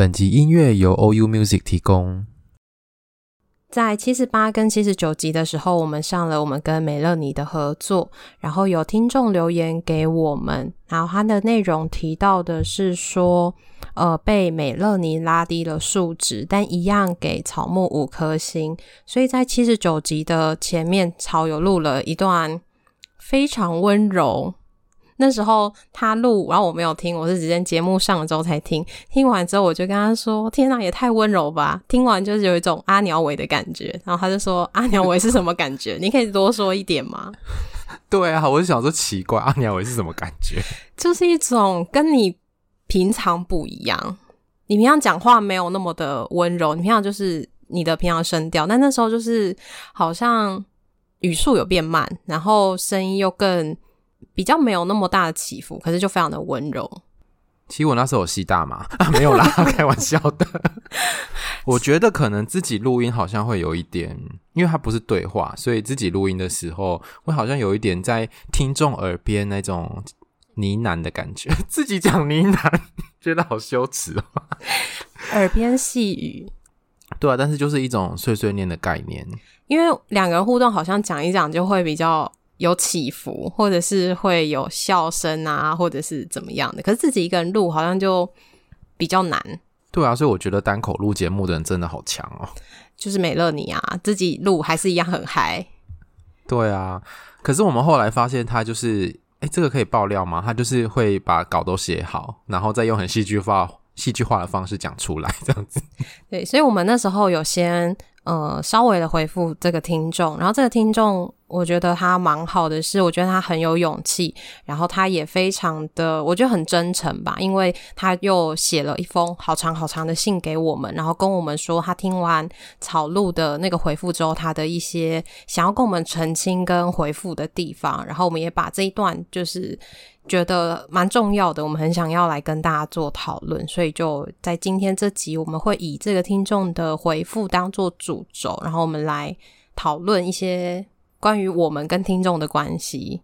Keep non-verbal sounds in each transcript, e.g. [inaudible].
本集音乐由 OU Music 提供。在七十八跟七十九集的时候，我们上了我们跟美乐妮的合作，然后有听众留言给我们，然后它的内容提到的是说，呃，被美乐妮拉低了数值，但一样给草木五颗星。所以在七十九集的前面，草有录了一段非常温柔。那时候他录，然后我没有听，我是直接节目上了之后才听。听完之后，我就跟他说：“天哪，也太温柔吧！”听完就是有一种阿鸟尾的感觉。然后他就说：“阿鸟尾是什么感觉？你可以多说一点吗？”对啊，我就想说奇怪，阿鸟尾是什么感觉？就是一种跟你平常不一样。你平常讲话没有那么的温柔，你平常就是你的平常声调，但那时候就是好像语速有变慢，然后声音又更。比较没有那么大的起伏，可是就非常的温柔。其实我那时候有吸大麻 [laughs] 啊，没有啦，[laughs] 开玩笑的。我觉得可能自己录音好像会有一点，因为它不是对话，所以自己录音的时候会好像有一点在听众耳边那种呢喃的感觉。[laughs] 自己讲呢喃，觉得好羞耻哦。耳边细语，对啊，但是就是一种碎碎念的概念。因为两个人互动，好像讲一讲就会比较。有起伏，或者是会有笑声啊，或者是怎么样的。可是自己一个人录，好像就比较难。对啊，所以我觉得单口录节目的人真的好强哦。就是美乐你啊，自己录还是一样很嗨。对啊，可是我们后来发现，他就是，哎，这个可以爆料吗？他就是会把稿都写好，然后再用很戏剧化、戏剧化的方式讲出来，这样子。[laughs] 对，所以我们那时候有先。呃，稍微的回复这个听众，然后这个听众，我觉得他蛮好的是，我觉得他很有勇气，然后他也非常的，我觉得很真诚吧，因为他又写了一封好长好长的信给我们，然后跟我们说他听完草录的那个回复之后，他的一些想要跟我们澄清跟回复的地方，然后我们也把这一段就是。觉得蛮重要的，我们很想要来跟大家做讨论，所以就在今天这集，我们会以这个听众的回复当做主轴，然后我们来讨论一些关于我们跟听众的关系。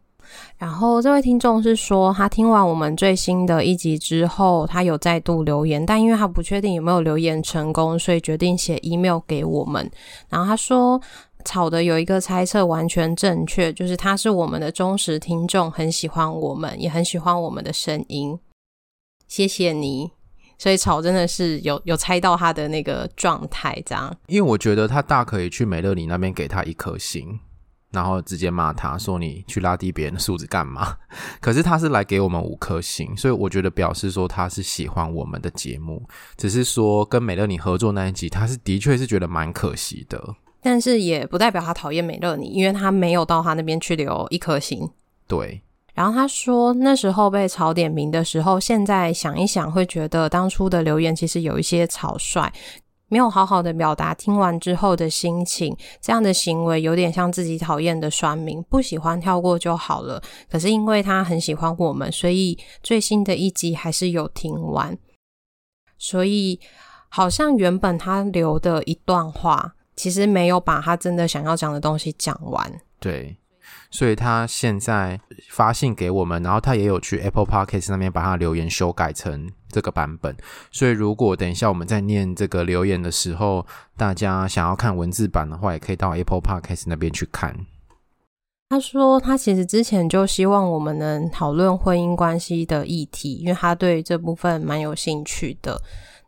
然后这位听众是说，他听完我们最新的一集之后，他有再度留言，但因为他不确定有没有留言成功，所以决定写 email 给我们。然后他说。草的有一个猜测完全正确，就是他是我们的忠实听众，很喜欢我们，也很喜欢我们的声音。谢谢你，所以草真的是有有猜到他的那个状态，这样。因为我觉得他大可以去美乐妮那边给他一颗星，然后直接骂他说，你去拉低别人的素质干嘛？[laughs] 可是他是来给我们五颗星，所以我觉得表示说他是喜欢我们的节目，只是说跟美乐妮合作那一集，他是的确是觉得蛮可惜的。但是也不代表他讨厌美乐妮，因为他没有到他那边去留一颗心。对。然后他说，那时候被炒点名的时候，现在想一想，会觉得当初的留言其实有一些草率，没有好好的表达听完之后的心情。这样的行为有点像自己讨厌的酸民，不喜欢跳过就好了。可是因为他很喜欢我们，所以最新的一集还是有听完。所以好像原本他留的一段话。其实没有把他真的想要讲的东西讲完，对，所以他现在发信给我们，然后他也有去 Apple Podcast 上面把他留言修改成这个版本。所以如果等一下我们在念这个留言的时候，大家想要看文字版的话，也可以到 Apple Podcast 那边去看。他说他其实之前就希望我们能讨论婚姻关系的议题，因为他对这部分蛮有兴趣的。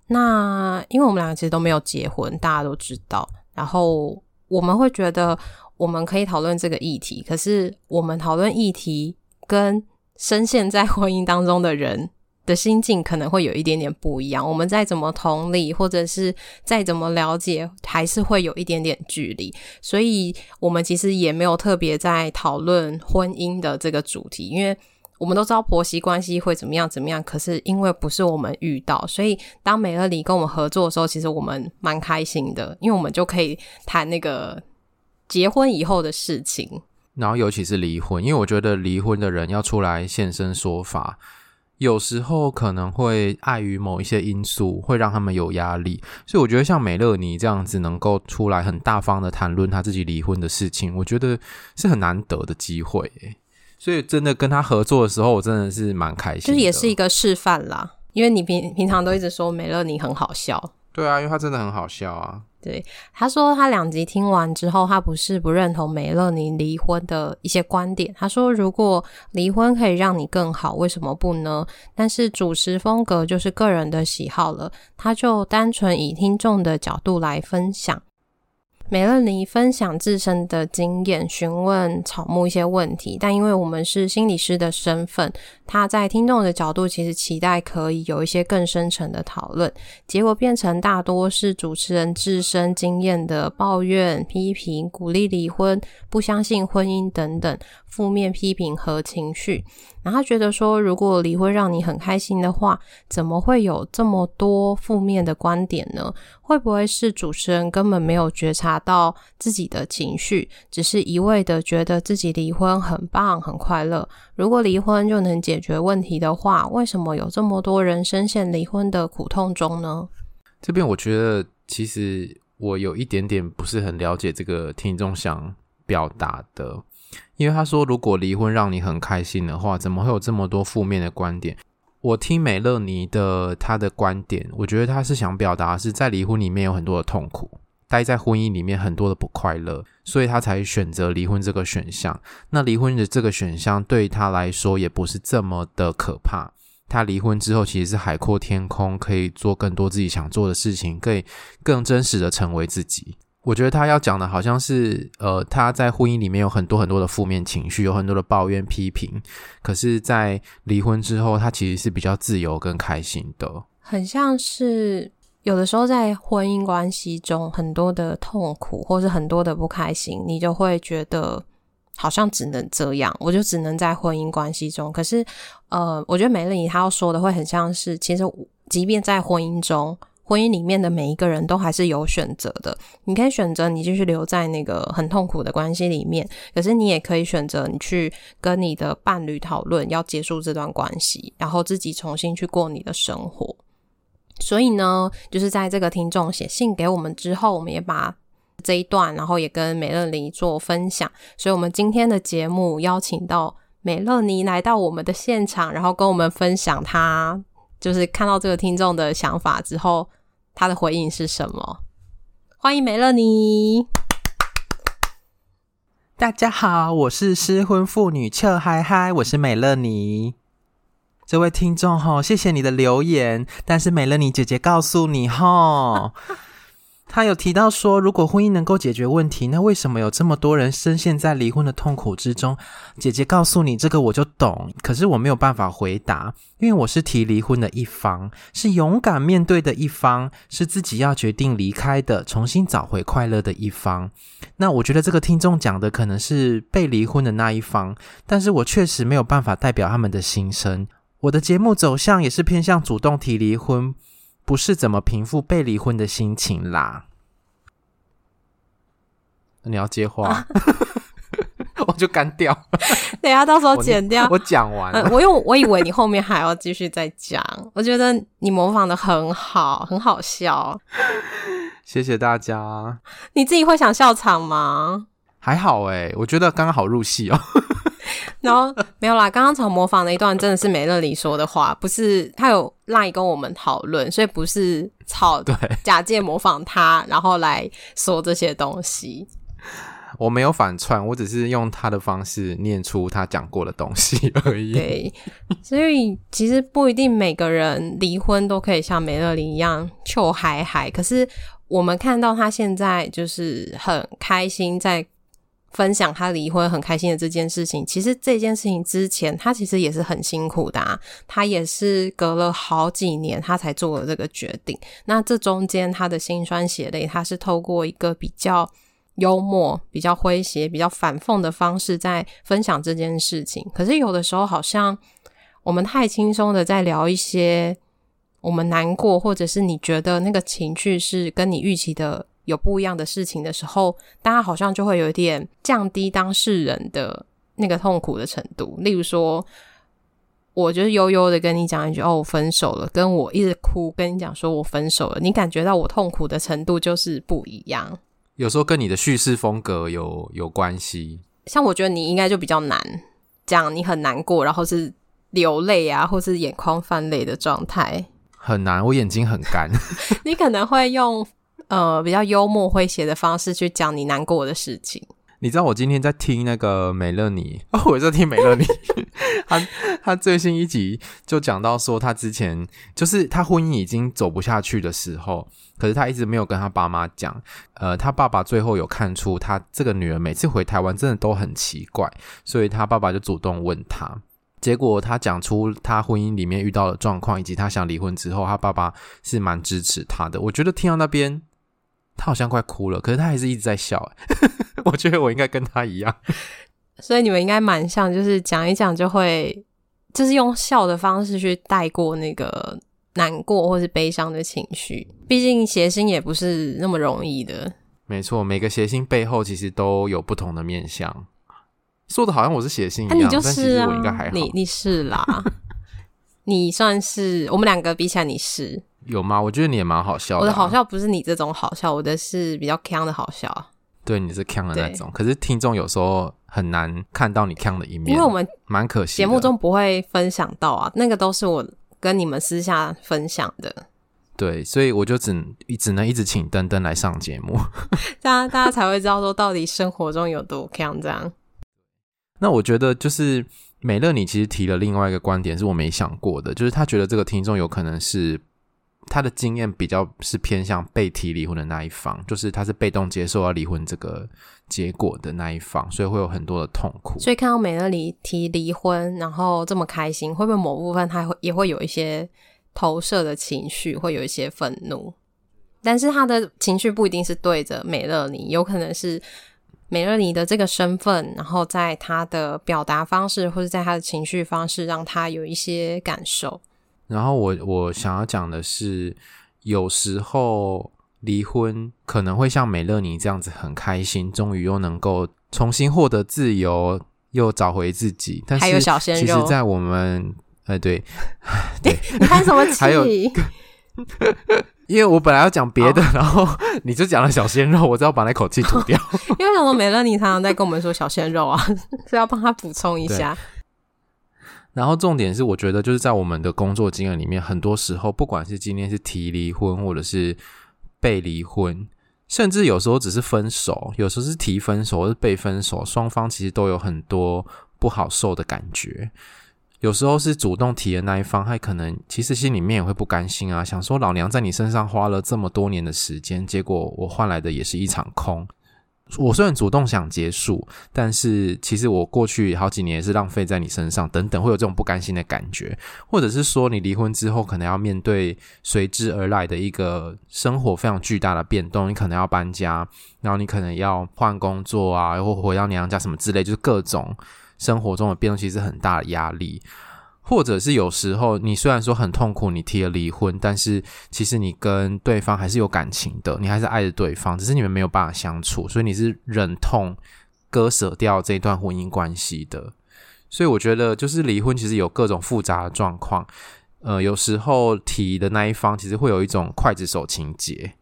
那因为我们两个其实都没有结婚，大家都知道。然后我们会觉得我们可以讨论这个议题，可是我们讨论议题跟深陷在婚姻当中的人的心境可能会有一点点不一样。我们再怎么同理，或者是再怎么了解，还是会有一点点距离。所以，我们其实也没有特别在讨论婚姻的这个主题，因为我们都知道婆媳关系会怎么样怎么样，可是因为不是我们遇到，所以当美乐妮跟我们合作的时候，其实我们蛮开心的，因为我们就可以谈那个结婚以后的事情。然后尤其是离婚，因为我觉得离婚的人要出来现身说法，有时候可能会碍于某一些因素，会让他们有压力。所以我觉得像美乐妮这样子能够出来很大方的谈论他自己离婚的事情，我觉得是很难得的机会。所以真的跟他合作的时候，我真的是蛮开心。就是也是一个示范啦，因为你平平常都一直说美乐妮很好笑。对啊，因为他真的很好笑啊。对，他说他两集听完之后，他不是不认同美乐妮离婚的一些观点。他说，如果离婚可以让你更好，为什么不呢？但是主持风格就是个人的喜好了，他就单纯以听众的角度来分享。美乐妮分享自身的经验，询问草木一些问题，但因为我们是心理师的身份，他在听众的角度其实期待可以有一些更深层的讨论，结果变成大多是主持人自身经验的抱怨、批评、鼓励离婚、不相信婚姻等等负面批评和情绪。然后觉得说，如果离婚让你很开心的话，怎么会有这么多负面的观点呢？会不会是主持人根本没有觉察到自己的情绪，只是一味的觉得自己离婚很棒、很快乐？如果离婚就能解决问题的话，为什么有这么多人深陷离婚的苦痛中呢？这边我觉得，其实我有一点点不是很了解这个听众想表达的。因为他说，如果离婚让你很开心的话，怎么会有这么多负面的观点？我听美乐妮的她的观点，我觉得她是想表达是在离婚里面有很多的痛苦，待在婚姻里面很多的不快乐，所以她才选择离婚这个选项。那离婚的这个选项对她来说也不是这么的可怕。她离婚之后其实是海阔天空，可以做更多自己想做的事情，可以更真实的成为自己。我觉得他要讲的好像是，呃，他在婚姻里面有很多很多的负面情绪，有很多的抱怨、批评。可是，在离婚之后，他其实是比较自由跟开心的。很像是有的时候在婚姻关系中，很多的痛苦或是很多的不开心，你就会觉得好像只能这样，我就只能在婚姻关系中。可是，呃，我觉得美乐妮她要说的会很像是，其实即便在婚姻中。婚姻里面的每一个人都还是有选择的，你可以选择你继续留在那个很痛苦的关系里面，可是你也可以选择你去跟你的伴侣讨论要结束这段关系，然后自己重新去过你的生活。所以呢，就是在这个听众写信给我们之后，我们也把这一段，然后也跟美乐妮做分享。所以，我们今天的节目邀请到美乐妮来到我们的现场，然后跟我们分享她就是看到这个听众的想法之后。他的回应是什么？欢迎美乐妮！大家好，我是失婚妇女俏嗨嗨，我是美乐妮。这位听众哈，谢谢你的留言，但是美乐妮姐姐告诉你哈。他有提到说，如果婚姻能够解决问题，那为什么有这么多人深陷在离婚的痛苦之中？姐姐告诉你这个我就懂，可是我没有办法回答，因为我是提离婚的一方，是勇敢面对的一方，是自己要决定离开的，重新找回快乐的一方。那我觉得这个听众讲的可能是被离婚的那一方，但是我确实没有办法代表他们的心声。我的节目走向也是偏向主动提离婚。不是怎么平复被离婚的心情啦？你要接话，啊、[laughs] 我就干掉。等下到时候剪掉。我讲完了，嗯，我因为我以为你后面还要继续再讲。我觉得你模仿的很好，很好笑。谢谢大家。你自己会想笑场吗？还好诶，我觉得刚刚好入戏哦。[laughs] 然后没有啦，刚刚从模仿的一段真的是梅乐里说的话，不是他有 LINE 跟我们讨论，所以不是抄对假借模仿他，然后来说这些东西。我没有反串，我只是用他的方式念出他讲过的东西而已。对，所以其实不一定每个人离婚都可以像梅乐妮一样臭嗨嗨，可是我们看到他现在就是很开心在。分享他离婚很开心的这件事情，其实这件事情之前他其实也是很辛苦的啊，他也是隔了好几年他才做了这个决定。那这中间他的辛酸血泪，他是透过一个比较幽默、比较诙谐、比较反讽的方式在分享这件事情。可是有的时候，好像我们太轻松的在聊一些我们难过，或者是你觉得那个情绪是跟你预期的有不一样的事情的时候，大家好像就会有一点降低当事人的那个痛苦的程度。例如说，我就是悠悠的跟你讲一句“哦，我分手了”，跟我一直哭跟你讲说我分手了，你感觉到我痛苦的程度就是不一样。有时候跟你的叙事风格有有关系，像我觉得你应该就比较难讲，你很难过，然后是流泪啊，或是眼眶泛泪的状态，很难。我眼睛很干，[laughs] 你可能会用呃比较幽默诙谐的方式去讲你难过的事情。你知道我今天在听那个美乐妮哦，我在听美乐妮，他他最新一集就讲到说，他之前就是他婚姻已经走不下去的时候，可是他一直没有跟他爸妈讲。呃，他爸爸最后有看出他这个女儿每次回台湾真的都很奇怪，所以他爸爸就主动问他。结果他讲出他婚姻里面遇到的状况，以及他想离婚之后，他爸爸是蛮支持他的。我觉得听到那边。他好像快哭了，可是他还是一直在笑。[laughs] 我觉得我应该跟他一样，所以你们应该蛮像，就是讲一讲就会，就是用笑的方式去带过那个难过或是悲伤的情绪。毕竟谐星也不是那么容易的。没错，每个谐星背后其实都有不同的面相。说的好像我是谐星一样，啊、你就是啊、但其实我应该还好。你你是啦，[laughs] 你算是我们两个比起来你是。有吗？我觉得你也蛮好笑的、啊。我的好笑不是你这种好笑，我的是比较锵的好笑。对，你是锵的那种。可是听众有时候很难看到你锵的一面，因为我们蛮可惜。节目中不会分享到啊，那个都是我跟你们私下分享的。对，所以我就只只能一直请登登来上节目，[laughs] 这样大家才会知道说到底生活中有多锵。这样。那我觉得就是美乐，你其实提了另外一个观点，是我没想过的，就是他觉得这个听众有可能是。他的经验比较是偏向被提离婚的那一方，就是他是被动接受要离婚这个结果的那一方，所以会有很多的痛苦。所以看到美乐妮提离婚，然后这么开心，会不会某部分他会也会有一些投射的情绪，会有一些愤怒？但是他的情绪不一定是对着美乐妮，有可能是美乐妮的这个身份，然后在他的表达方式或者在他的情绪方式，让他有一些感受。然后我我想要讲的是，有时候离婚可能会像美乐妮这样子很开心，终于又能够重新获得自由，又找回自己。但是还有小鲜肉，其实，在我们呃 [laughs] 对对，你看什么气？[laughs] 还有，因为我本来要讲别的，oh. 然后你就讲了小鲜肉，我只要把那口气吐掉。[laughs] 因为什么？美乐妮常常在跟我们说小鲜肉啊，所以要帮他补充一下。然后重点是，我觉得就是在我们的工作经验里面，很多时候，不管是今天是提离婚，或者是被离婚，甚至有时候只是分手，有时候是提分手，或是被分手，双方其实都有很多不好受的感觉。有时候是主动提的那一方，他可能其实心里面也会不甘心啊，想说老娘在你身上花了这么多年的时间，结果我换来的也是一场空。我虽然主动想结束，但是其实我过去好几年也是浪费在你身上，等等，会有这种不甘心的感觉，或者是说你离婚之后可能要面对随之而来的一个生活非常巨大的变动，你可能要搬家，然后你可能要换工作啊，或回到娘家什么之类，就是各种生活中的变动，其实很大的压力。或者是有时候，你虽然说很痛苦，你提了离婚，但是其实你跟对方还是有感情的，你还是爱着对方，只是你们没有办法相处，所以你是忍痛割舍掉这段婚姻关系的。所以我觉得，就是离婚其实有各种复杂的状况。呃，有时候提的那一方其实会有一种刽子手情节，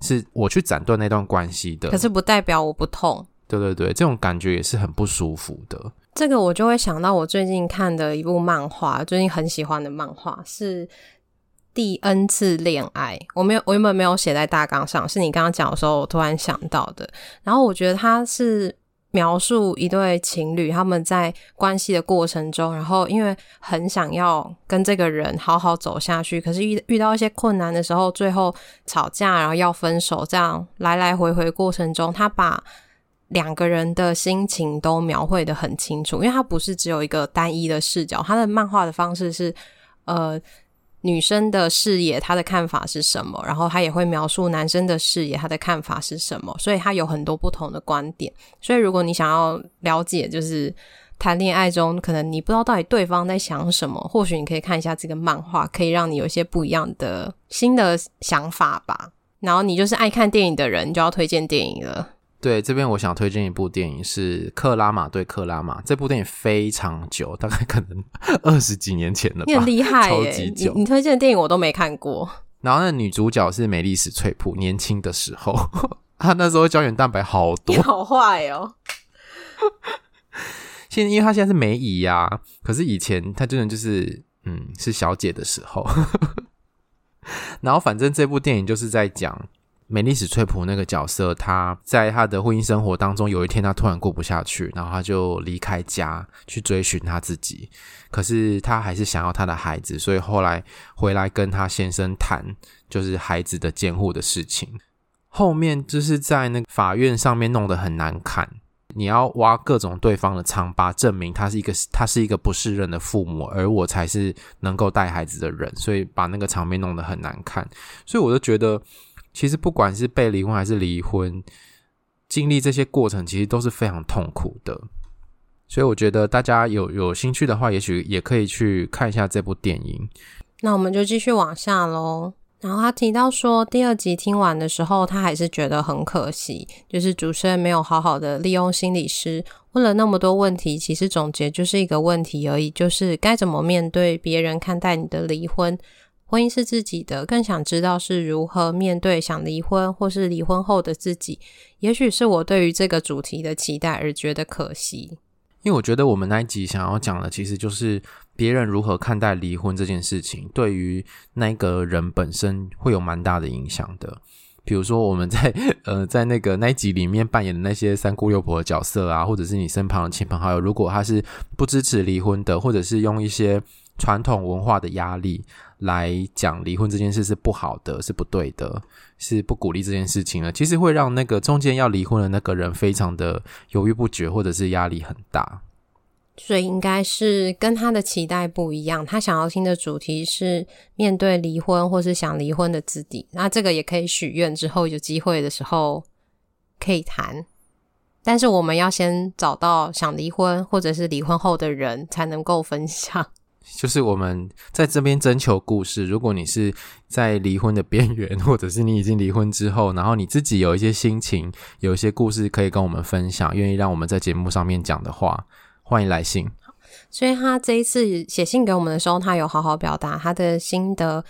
是我去斩断那段关系的，可是不代表我不痛。对对对，这种感觉也是很不舒服的。这个我就会想到我最近看的一部漫画，最近很喜欢的漫画是《第 N 次恋爱》。我没有，我原本没有写在大纲上，是你刚刚讲的时候，我突然想到的。然后我觉得它是描述一对情侣他们在关系的过程中，然后因为很想要跟这个人好好走下去，可是遇遇到一些困难的时候，最后吵架，然后要分手，这样来来回回过程中，他把两个人的心情都描绘得很清楚，因为它不是只有一个单一的视角，它的漫画的方式是，呃，女生的视野，她的看法是什么，然后他也会描述男生的视野，他的看法是什么，所以他有很多不同的观点。所以如果你想要了解，就是谈恋爱中可能你不知道到底对方在想什么，或许你可以看一下这个漫画，可以让你有一些不一样的新的想法吧。然后你就是爱看电影的人，就要推荐电影了。对，这边我想推荐一部电影是《克拉玛对克拉玛》。这部电影非常久，大概可能 [laughs] 二十几年前了吧。你很厉害 [laughs] 耶，超级久。你，你推荐的电影我都没看过。然后那女主角是美丽史翠普，年轻的时候，她那时候胶原蛋白好多。你好坏哦！现因为她现在是梅姨呀、啊，可是以前她真的就是嗯是小姐的时候。[laughs] 然后反正这部电影就是在讲。美丽史翠普那个角色，他在他的婚姻生活当中，有一天他突然过不下去，然后他就离开家去追寻他自己。可是他还是想要他的孩子，所以后来回来跟他先生谈，就是孩子的监护的事情。后面就是在那个法院上面弄得很难看，你要挖各种对方的疮疤，证明他是一个他是一个不适任的父母，而我才是能够带孩子的人，所以把那个场面弄得很难看。所以我就觉得。其实不管是被离婚还是离婚，经历这些过程其实都是非常痛苦的。所以我觉得大家有有兴趣的话，也许也可以去看一下这部电影。那我们就继续往下喽。然后他提到说，第二集听完的时候，他还是觉得很可惜，就是主持人没有好好的利用心理师问了那么多问题，其实总结就是一个问题而已，就是该怎么面对别人看待你的离婚。婚姻是自己的，更想知道是如何面对想离婚或是离婚后的自己。也许是我对于这个主题的期待而觉得可惜。因为我觉得我们那一集想要讲的，其实就是别人如何看待离婚这件事情，对于那个人本身会有蛮大的影响的。比如说我们在呃在那个那一集里面扮演的那些三姑六婆的角色啊，或者是你身旁的亲朋好友，如果他是不支持离婚的，或者是用一些传统文化的压力。来讲离婚这件事是不好的，是不对的，是不鼓励这件事情的。其实会让那个中间要离婚的那个人非常的犹豫不决，或者是压力很大。所以应该是跟他的期待不一样。他想要听的主题是面对离婚，或是想离婚的自己。那这个也可以许愿，之后有机会的时候可以谈。但是我们要先找到想离婚或者是离婚后的人，才能够分享。就是我们在这边征求故事。如果你是在离婚的边缘，或者是你已经离婚之后，然后你自己有一些心情，有一些故事可以跟我们分享，愿意让我们在节目上面讲的话，欢迎来信。所以他这一次写信给我们的时候，他有好好表达他的心得。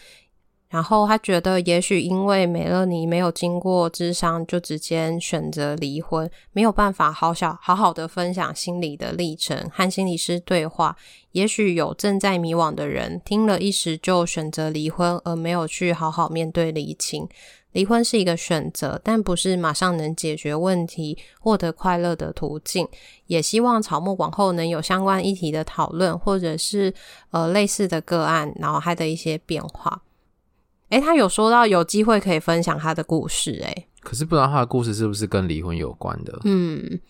然后他觉得，也许因为美乐尼没有经过智商，就直接选择离婚，没有办法好小好好的分享心理的历程，和心理师对话。也许有正在迷惘的人，听了一时就选择离婚，而没有去好好面对离情。离婚是一个选择，但不是马上能解决问题、获得快乐的途径。也希望草木往后能有相关议题的讨论，或者是呃类似的个案，然后它的一些变化。诶，他有说到有机会可以分享他的故事，哎，可是不知道他的故事是不是跟离婚有关的？嗯，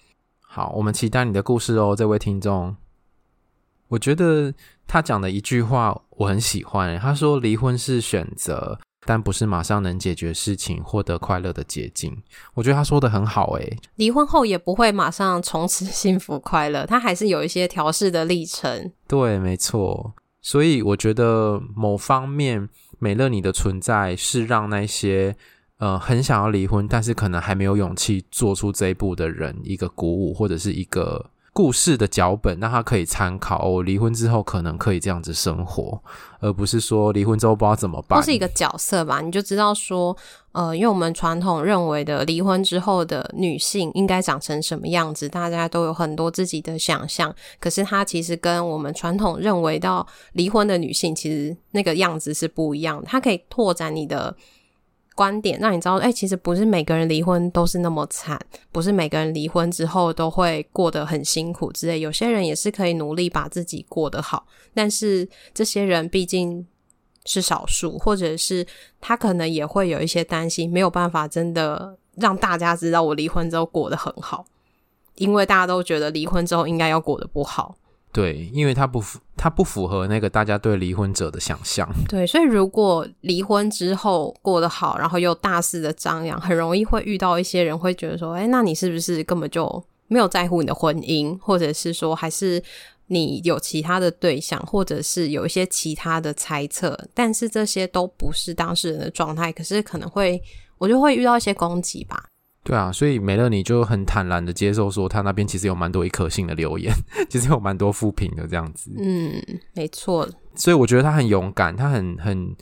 好，我们期待你的故事哦，这位听众。我觉得他讲的一句话我很喜欢，他说离婚是选择，但不是马上能解决事情、获得快乐的捷径。我觉得他说的很好，哎，离婚后也不会马上从此幸福快乐，他还是有一些调试的历程。对，没错。所以我觉得某方面。美乐你的存在是让那些呃很想要离婚，但是可能还没有勇气做出这一步的人一个鼓舞，或者是一个故事的脚本，让他可以参考。哦，离婚之后可能可以这样子生活，而不是说离婚之后不知道怎么办。都是一个角色吧，你就知道说，呃，因为我们传统认为的离婚之后的女性应该长成什么样子，大家都有很多自己的想象。可是她其实跟我们传统认为到离婚的女性，其实那个样子是不一样的。她可以拓展你的观点，让你知道，哎、其实不是每个人离婚都是那么惨，不是每个人离婚之后都会过得很辛苦之类。有些人也是可以努力把自己过得好，但是这些人毕竟。是少数，或者是他可能也会有一些担心，没有办法真的让大家知道我离婚之后过得很好，因为大家都觉得离婚之后应该要过得不好。对，因为他不符，他不符合那个大家对离婚者的想象。[laughs] 对，所以如果离婚之后过得好，然后又大肆的张扬，很容易会遇到一些人会觉得说，哎，那你是不是根本就没有在乎你的婚姻，或者是说，还是你有其他的对象，或者是有一些其他的猜测？但是这些都不是当事人的状态，可是可能会，我就会遇到一些攻击吧。对啊，所以美乐你就很坦然的接受说，他那边其实有蛮多一颗星的留言，[laughs] 其实有蛮多负评的这样子。嗯，没错。所以我觉得他很勇敢，他很很，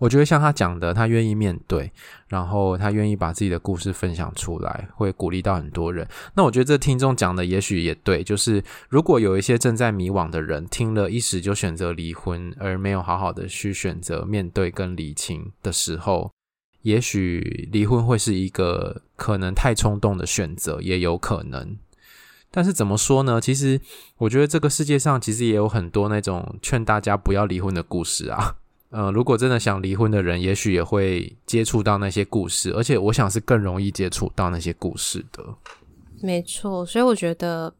我觉得像他讲的，他愿意面对，然后他愿意把自己的故事分享出来，会鼓励到很多人。那我觉得这听众讲的也许也对，就是如果有一些正在迷惘的人，听了一时就选择离婚，而没有好好的去选择面对跟理清的时候。也许离婚会是一个可能太冲动的选择，也有可能。但是怎么说呢？其实我觉得这个世界上其实也有很多那种劝大家不要离婚的故事啊。[laughs] 呃，如果真的想离婚的人，也许也会接触到那些故事，而且我想是更容易接触到那些故事的。没错，所以我觉得。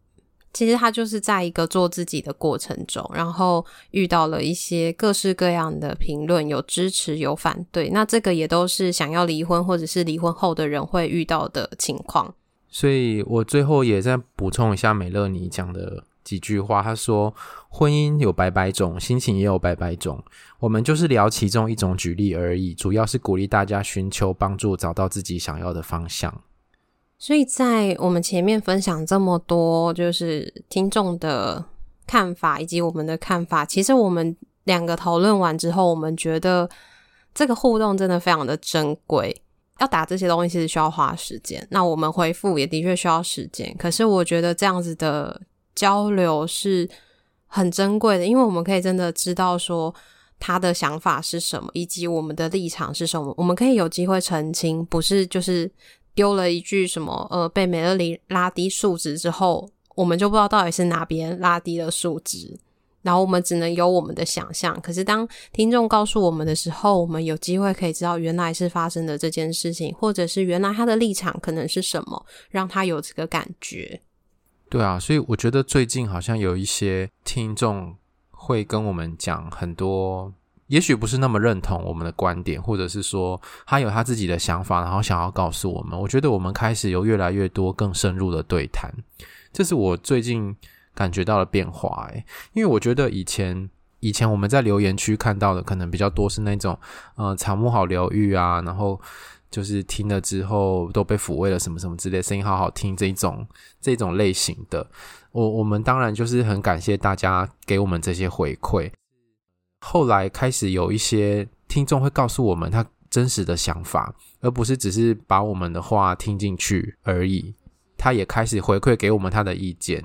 其实他就是在一个做自己的过程中，然后遇到了一些各式各样的评论，有支持有反对。那这个也都是想要离婚或者是离婚后的人会遇到的情况。所以我最后也再补充一下美乐妮讲的几句话。他说：“婚姻有百百种，心情也有百百种。我们就是聊其中一种举例而已，主要是鼓励大家寻求帮助，找到自己想要的方向。”所以在我们前面分享这么多，就是听众的看法以及我们的看法，其实我们两个讨论完之后，我们觉得这个互动真的非常的珍贵。要打这些东西其实需要花时间，那我们回复也的确需要时间。可是我觉得这样子的交流是很珍贵的，因为我们可以真的知道说他的想法是什么，以及我们的立场是什么，我们可以有机会澄清，不是就是。丢了一句什么？呃，被美乐妮拉低数值之后，我们就不知道到底是哪边拉低了数值，然后我们只能有我们的想象。可是当听众告诉我们的时候，我们有机会可以知道原来是发生的这件事情，或者是原来他的立场可能是什么，让他有这个感觉。对啊，所以我觉得最近好像有一些听众会跟我们讲很多。也许不是那么认同我们的观点，或者是说他有他自己的想法，然后想要告诉我们。我觉得我们开始有越来越多更深入的对谈，这是我最近感觉到的变化。诶，因为我觉得以前以前我们在留言区看到的可能比较多是那种，呃，草木好疗愈啊，然后就是听了之后都被抚慰了什么什么之类，声音好好听这种这种类型的。我我们当然就是很感谢大家给我们这些回馈。后来开始有一些听众会告诉我们他真实的想法，而不是只是把我们的话听进去而已。他也开始回馈给我们他的意见。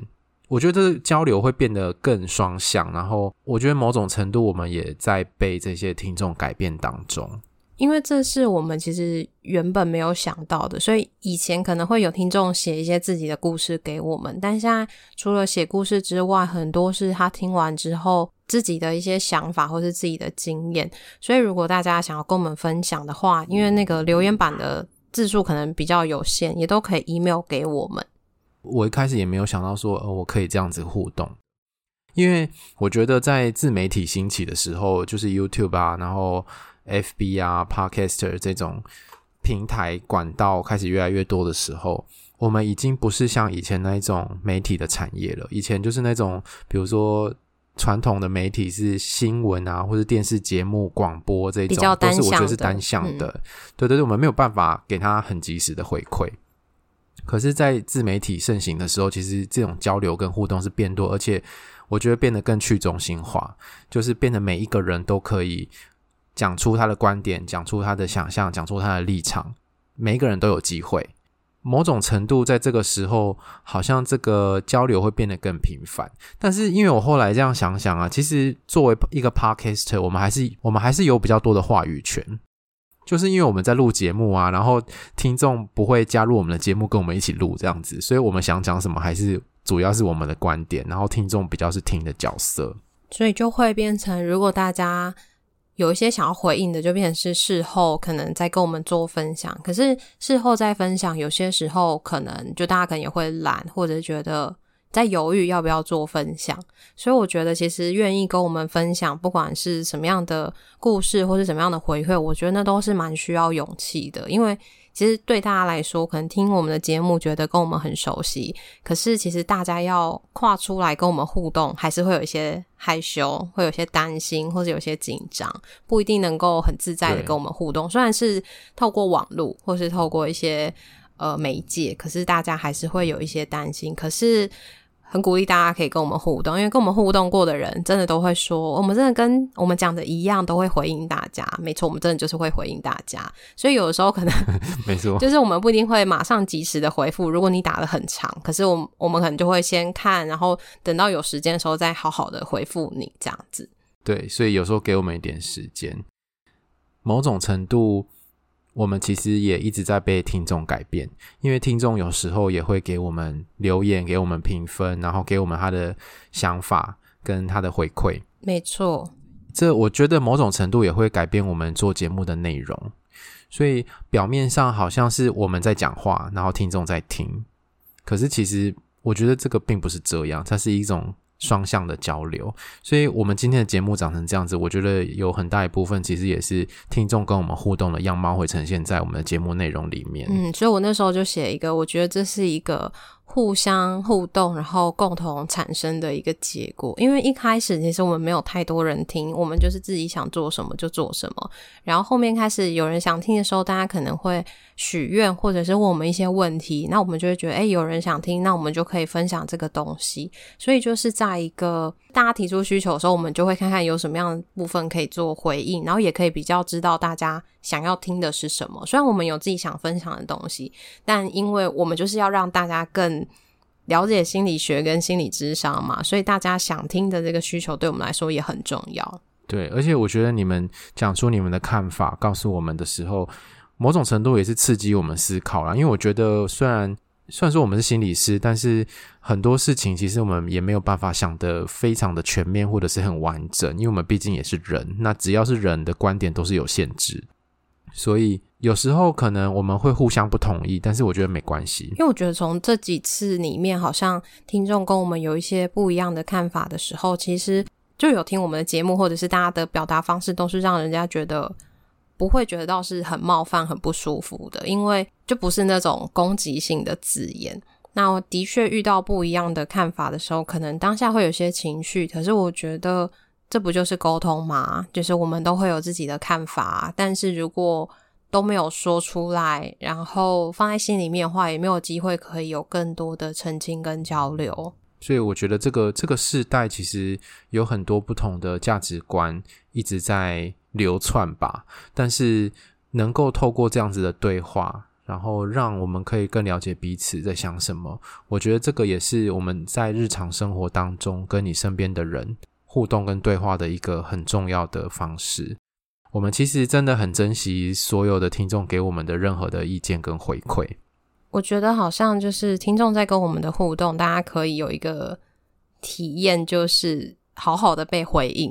我觉得交流会变得更双向，然后我觉得某种程度我们也在被这些听众改变当中。因为这是我们其实原本没有想到的，所以以前可能会有听众写一些自己的故事给我们，但现在除了写故事之外，很多是他听完之后自己的一些想法或是自己的经验。所以如果大家想要跟我们分享的话，因为那个留言板的字数可能比较有限，也都可以 email 给我们。我一开始也没有想到说，呃，我可以这样子互动，因为我觉得在自媒体兴起的时候，就是 YouTube 啊，然后。FB 啊，Podcaster 这种平台管道开始越来越多的时候，我们已经不是像以前那一种媒体的产业了。以前就是那种，比如说传统的媒体是新闻啊，或者电视节目、广播这种，都是我觉得是单向的。嗯、对对对，我们没有办法给他很及时的回馈。可是，在自媒体盛行的时候，其实这种交流跟互动是变多，而且我觉得变得更去中心化，就是变得每一个人都可以。讲出他的观点，讲出他的想象，讲出他的立场，每一个人都有机会。某种程度，在这个时候，好像这个交流会变得更频繁。但是，因为我后来这样想想啊，其实作为一个 podcaster，我们还是我们还是有比较多的话语权。[laughs] 就是因为我们在录节目啊，然后听众不会加入我们的节目跟我们一起录这样子，所以我们想讲什么，还是主要是我们的观点，然后听众比较是听的角色，所以就会变成，如果大家。有一些想要回应的，就变成是事后可能再跟我们做分享。可是事后再分享，有些时候可能就大家可能也会懒，或者觉得在犹豫要不要做分享。所以我觉得，其实愿意跟我们分享，不管是什么样的故事，或是什么样的回馈，我觉得那都是蛮需要勇气的，因为。其实对大家来说，可能听我们的节目觉得跟我们很熟悉，可是其实大家要跨出来跟我们互动，还是会有一些害羞，会有些担心，或者有些紧张，不一定能够很自在的跟我们互动。虽然是透过网络，或是透过一些呃媒介，可是大家还是会有一些担心。可是。很鼓励大家可以跟我们互动，因为跟我们互动过的人，真的都会说，我们真的跟我们讲的一样，都会回应大家。没错，我们真的就是会回应大家。所以有的时候可能 [laughs] [laughs] 没错，就是我们不一定会马上及时的回复。如果你打的很长，可是我我们可能就会先看，然后等到有时间的时候再好好的回复你这样子。对，所以有时候给我们一点时间，某种程度。我们其实也一直在被听众改变，因为听众有时候也会给我们留言，给我们评分，然后给我们他的想法跟他的回馈。没错，这我觉得某种程度也会改变我们做节目的内容。所以表面上好像是我们在讲话，然后听众在听，可是其实我觉得这个并不是这样，它是一种。双向的交流，所以我们今天的节目长成这样子，我觉得有很大一部分其实也是听众跟我们互动的样貌会呈现在我们的节目内容里面。嗯，所以我那时候就写一个，我觉得这是一个。互相互动，然后共同产生的一个结果。因为一开始其实我们没有太多人听，我们就是自己想做什么就做什么。然后后面开始有人想听的时候，大家可能会许愿，或者是问我们一些问题，那我们就会觉得，诶，有人想听，那我们就可以分享这个东西。所以就是在一个大家提出需求的时候，我们就会看看有什么样的部分可以做回应，然后也可以比较知道大家想要听的是什么。虽然我们有自己想分享的东西，但因为我们就是要让大家更了解心理学跟心理咨商嘛，所以大家想听的这个需求对我们来说也很重要。对，而且我觉得你们讲出你们的看法，告诉我们的时候，某种程度也是刺激我们思考啦。因为我觉得虽然虽然说我们是心理师，但是很多事情其实我们也没有办法想得非常的全面或者是很完整，因为我们毕竟也是人。那只要是人的观点都是有限制，所以。有时候可能我们会互相不同意，但是我觉得没关系，因为我觉得从这几次里面，好像听众跟我们有一些不一样的看法的时候，其实就有听我们的节目，或者是大家的表达方式，都是让人家觉得不会觉得到是很冒犯、很不舒服的，因为就不是那种攻击性的字眼。那我的确遇到不一样的看法的时候，可能当下会有些情绪，可是我觉得这不就是沟通吗？就是我们都会有自己的看法，但是如果都没有说出来，然后放在心里面的话，也没有机会可以有更多的澄清跟交流。所以我觉得这个这个世代其实有很多不同的价值观一直在流窜吧。但是能够透过这样子的对话，然后让我们可以更了解彼此在想什么，我觉得这个也是我们在日常生活当中跟你身边的人互动跟对话的一个很重要的方式。我们其实真的很珍惜所有的听众给我们的任何的意见跟回馈。我觉得好像就是听众在跟我们的互动，大家可以有一个体验，就是好好的被回应。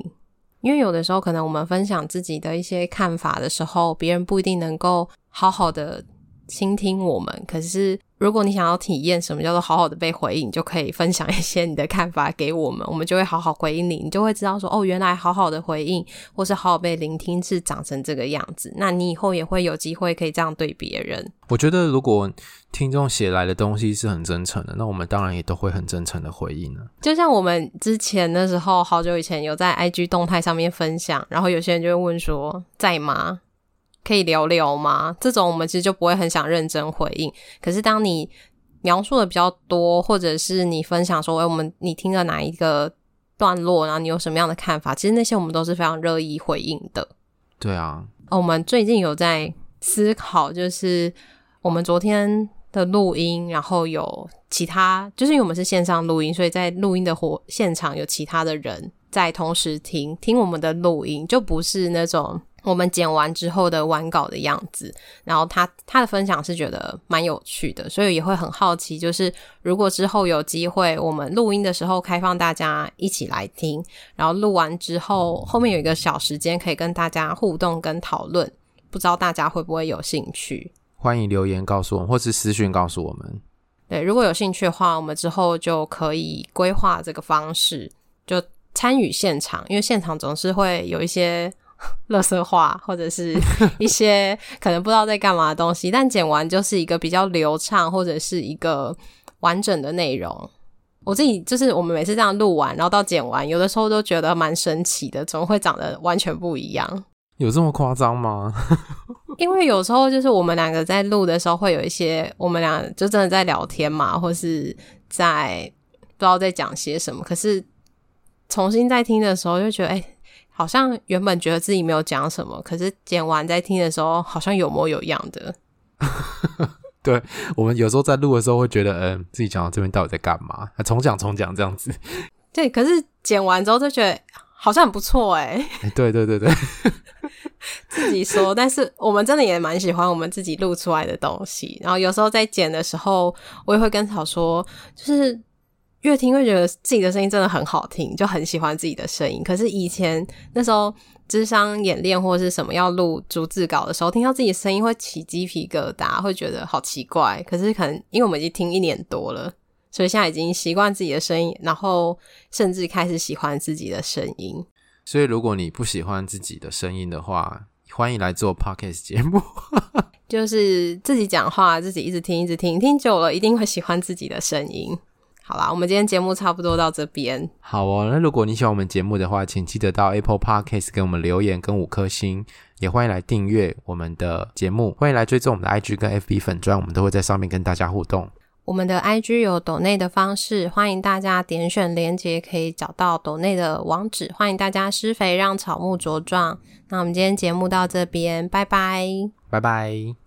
因为有的时候可能我们分享自己的一些看法的时候，别人不一定能够好好的倾听我们，可是，如果你想要体验什么叫做好好的被回应，你就可以分享一些你的看法给我们，我们就会好好回应你，你就会知道说，哦，原来好好的回应或是好好被聆听是长成这个样子。那你以后也会有机会可以这样对别人。我觉得如果听众写来的东西是很真诚的，那我们当然也都会很真诚的回应了。就像我们之前的时候，好久以前有在 IG 动态上面分享，然后有些人就会问说，在吗？可以聊聊吗？这种我们其实就不会很想认真回应。可是当你描述的比较多，或者是你分享说，哎，我们你听了哪一个段落，然后你有什么样的看法？其实那些我们都是非常乐意回应的。对啊，我们最近有在思考，就是我们昨天的录音，然后有其他，就是因为我们是线上录音，所以在录音的活现场有其他的人在同时听听我们的录音，就不是那种。我们剪完之后的完稿的样子，然后他他的分享是觉得蛮有趣的，所以也会很好奇，就是如果之后有机会，我们录音的时候开放大家一起来听，然后录完之后后面有一个小时间可以跟大家互动跟讨论，不知道大家会不会有兴趣？欢迎留言告诉我们，或是私讯告诉我们。对，如果有兴趣的话，我们之后就可以规划这个方式，就参与现场，因为现场总是会有一些 [laughs] 垃圾话，或者是一些可能不知道在干嘛的东西，但剪完就是一个比较流畅，或者是一个完整的内容。我自己就是我们每次这样录完，然后到剪完，有的时候都觉得蛮神奇的，怎么会长得完全不一样？有这么夸张吗？[laughs] 因为有时候就是我们两个在录的时候，会有一些我们俩就真的在聊天嘛，或是在不知道在讲些什么。可是重新在听的时候，就觉得哎、欸，好像原本觉得自己没有讲什么，可是剪完在听的时候，好像有模有样的。[laughs] 对，我们有时候在录的时候会觉得，嗯、呃，自己讲到这边到底在干嘛？重讲重讲这样子。对，可是剪完之后就觉得好像很不错 [laughs] 哎、欸。对对对对。[laughs] 自己说，但是我们真的也蛮喜欢我们自己录出来的东西。然后有时候在剪的时候，我也会跟草说，就是越听越觉得自己的声音真的很好听，就很喜欢自己的声音。可是以前那时候智商演练或者是什么要录逐字稿的时候，听到自己的声音会起鸡皮疙瘩，会觉得好奇怪。可是可能因为我们已经听一年多了，所以现在已经习惯自己的声音，然后甚至开始喜欢自己的声音。所以，如果你不喜欢自己的声音的话，欢迎来做 Podcast 节目。就是自己讲话，自己一直听，一直听，听久了一定会喜欢自己的声音。好啦，我们今天节目差不多到这边。好哦，那如果你喜欢我们节目的话，请记得到 Apple Podcast 给我们留言跟五颗星，也欢迎来订阅我们的节目，欢迎来追踪我们的 IG 跟 FB 粉砖，我们都会在上面跟大家互动。我们的 IG 有抖内的方式，欢迎大家点选连结，可以找到抖内的网址。欢迎大家施肥，让草木茁壮。那我们今天节目到这边，拜拜，拜拜。